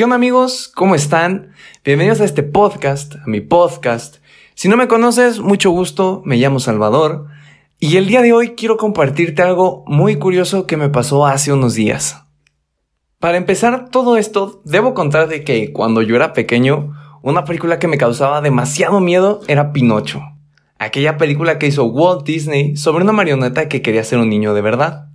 ¿Qué onda amigos? ¿Cómo están? Bienvenidos a este podcast, a mi podcast. Si no me conoces, mucho gusto, me llamo Salvador y el día de hoy quiero compartirte algo muy curioso que me pasó hace unos días. Para empezar todo esto, debo contarte que cuando yo era pequeño, una película que me causaba demasiado miedo era Pinocho. Aquella película que hizo Walt Disney sobre una marioneta que quería ser un niño de verdad.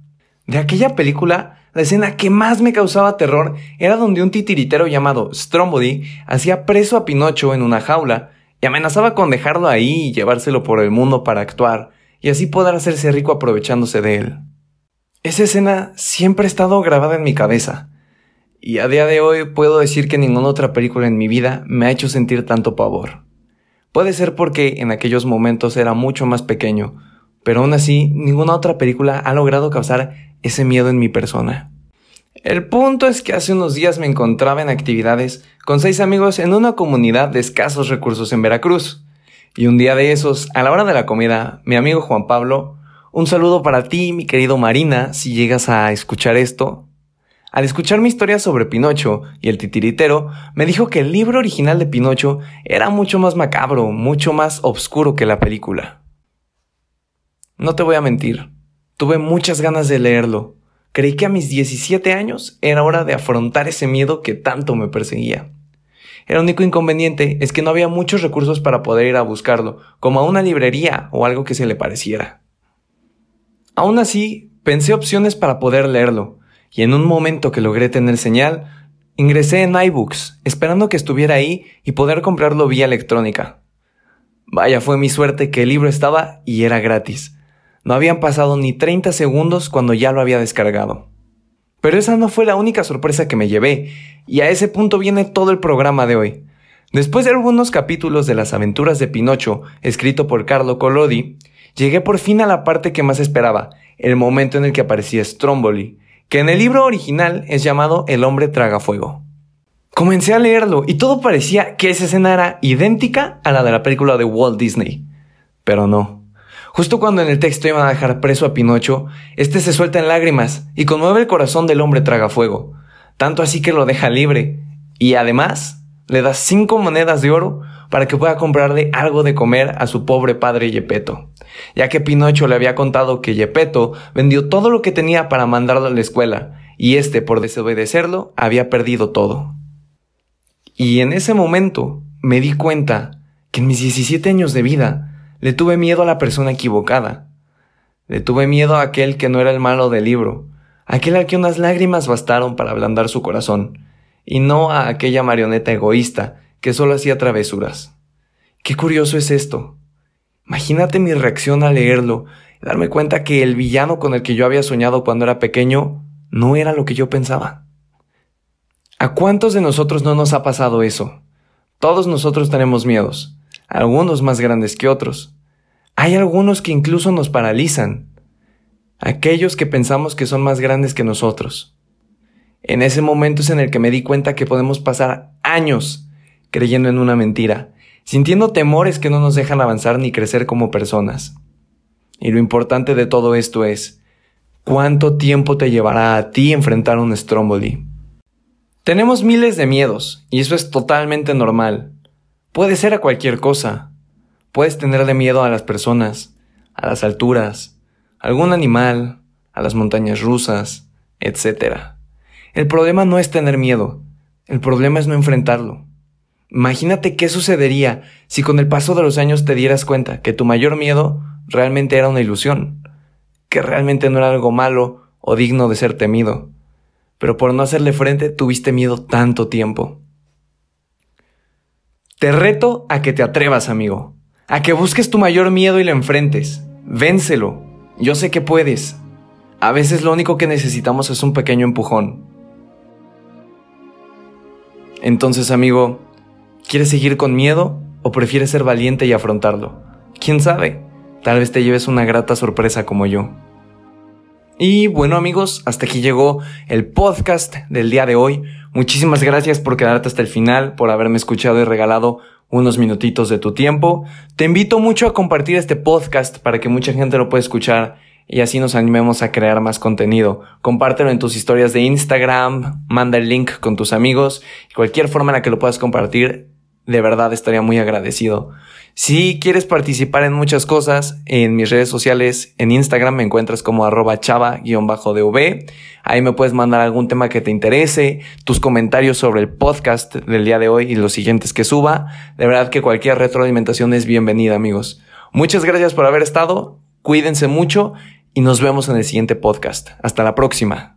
De aquella película la escena que más me causaba terror era donde un titiritero llamado Stromboli hacía preso a Pinocho en una jaula y amenazaba con dejarlo ahí y llevárselo por el mundo para actuar y así poder hacerse rico aprovechándose de él. Esa escena siempre ha estado grabada en mi cabeza y a día de hoy puedo decir que ninguna otra película en mi vida me ha hecho sentir tanto pavor. Puede ser porque en aquellos momentos era mucho más pequeño, pero aún así ninguna otra película ha logrado causar ese miedo en mi persona. El punto es que hace unos días me encontraba en actividades con seis amigos en una comunidad de escasos recursos en Veracruz. Y un día de esos, a la hora de la comida, mi amigo Juan Pablo, un saludo para ti, mi querido Marina, si llegas a escuchar esto. Al escuchar mi historia sobre Pinocho y el titiritero, me dijo que el libro original de Pinocho era mucho más macabro, mucho más oscuro que la película. No te voy a mentir, Tuve muchas ganas de leerlo. Creí que a mis 17 años era hora de afrontar ese miedo que tanto me perseguía. El único inconveniente es que no había muchos recursos para poder ir a buscarlo, como a una librería o algo que se le pareciera. Aún así, pensé opciones para poder leerlo, y en un momento que logré tener señal, ingresé en iBooks, esperando que estuviera ahí y poder comprarlo vía electrónica. Vaya, fue mi suerte que el libro estaba y era gratis. No habían pasado ni 30 segundos cuando ya lo había descargado. Pero esa no fue la única sorpresa que me llevé, y a ese punto viene todo el programa de hoy. Después de algunos capítulos de las aventuras de Pinocho, escrito por Carlo Collodi, llegué por fin a la parte que más esperaba, el momento en el que aparecía Stromboli, que en el libro original es llamado El hombre tragafuego. Comencé a leerlo y todo parecía que esa escena era idéntica a la de la película de Walt Disney. Pero no. Justo cuando en el texto iban a dejar preso a Pinocho, este se suelta en lágrimas y conmueve el corazón del hombre tragafuego, tanto así que lo deja libre, y además le da cinco monedas de oro para que pueda comprarle algo de comer a su pobre padre Yepeto, ya que Pinocho le había contado que Yepeto vendió todo lo que tenía para mandarlo a la escuela, y este, por desobedecerlo, había perdido todo. Y en ese momento me di cuenta que en mis 17 años de vida le tuve miedo a la persona equivocada. Le tuve miedo a aquel que no era el malo del libro, aquel al que unas lágrimas bastaron para ablandar su corazón, y no a aquella marioneta egoísta que solo hacía travesuras. Qué curioso es esto. Imagínate mi reacción al leerlo, y darme cuenta que el villano con el que yo había soñado cuando era pequeño no era lo que yo pensaba. ¿A cuántos de nosotros no nos ha pasado eso? Todos nosotros tenemos miedos, algunos más grandes que otros. Hay algunos que incluso nos paralizan, aquellos que pensamos que son más grandes que nosotros. En ese momento es en el que me di cuenta que podemos pasar años creyendo en una mentira, sintiendo temores que no nos dejan avanzar ni crecer como personas. Y lo importante de todo esto es, ¿cuánto tiempo te llevará a ti enfrentar un Stromboli? Tenemos miles de miedos, y eso es totalmente normal. Puede ser a cualquier cosa, Puedes tenerle miedo a las personas, a las alturas, a algún animal, a las montañas rusas, etc. El problema no es tener miedo, el problema es no enfrentarlo. Imagínate qué sucedería si con el paso de los años te dieras cuenta que tu mayor miedo realmente era una ilusión, que realmente no era algo malo o digno de ser temido, pero por no hacerle frente tuviste miedo tanto tiempo. Te reto a que te atrevas, amigo a que busques tu mayor miedo y lo enfrentes. Vénselo. Yo sé que puedes. A veces lo único que necesitamos es un pequeño empujón. Entonces, amigo, ¿quieres seguir con miedo o prefieres ser valiente y afrontarlo? ¿Quién sabe? Tal vez te lleves una grata sorpresa como yo. Y bueno amigos, hasta aquí llegó el podcast del día de hoy. Muchísimas gracias por quedarte hasta el final, por haberme escuchado y regalado unos minutitos de tu tiempo. Te invito mucho a compartir este podcast para que mucha gente lo pueda escuchar y así nos animemos a crear más contenido. Compártelo en tus historias de Instagram, manda el link con tus amigos, cualquier forma en la que lo puedas compartir, de verdad estaría muy agradecido. Si quieres participar en muchas cosas, en mis redes sociales, en Instagram me encuentras como arroba chava-dv. Ahí me puedes mandar algún tema que te interese, tus comentarios sobre el podcast del día de hoy y los siguientes que suba. De verdad que cualquier retroalimentación es bienvenida, amigos. Muchas gracias por haber estado, cuídense mucho y nos vemos en el siguiente podcast. Hasta la próxima.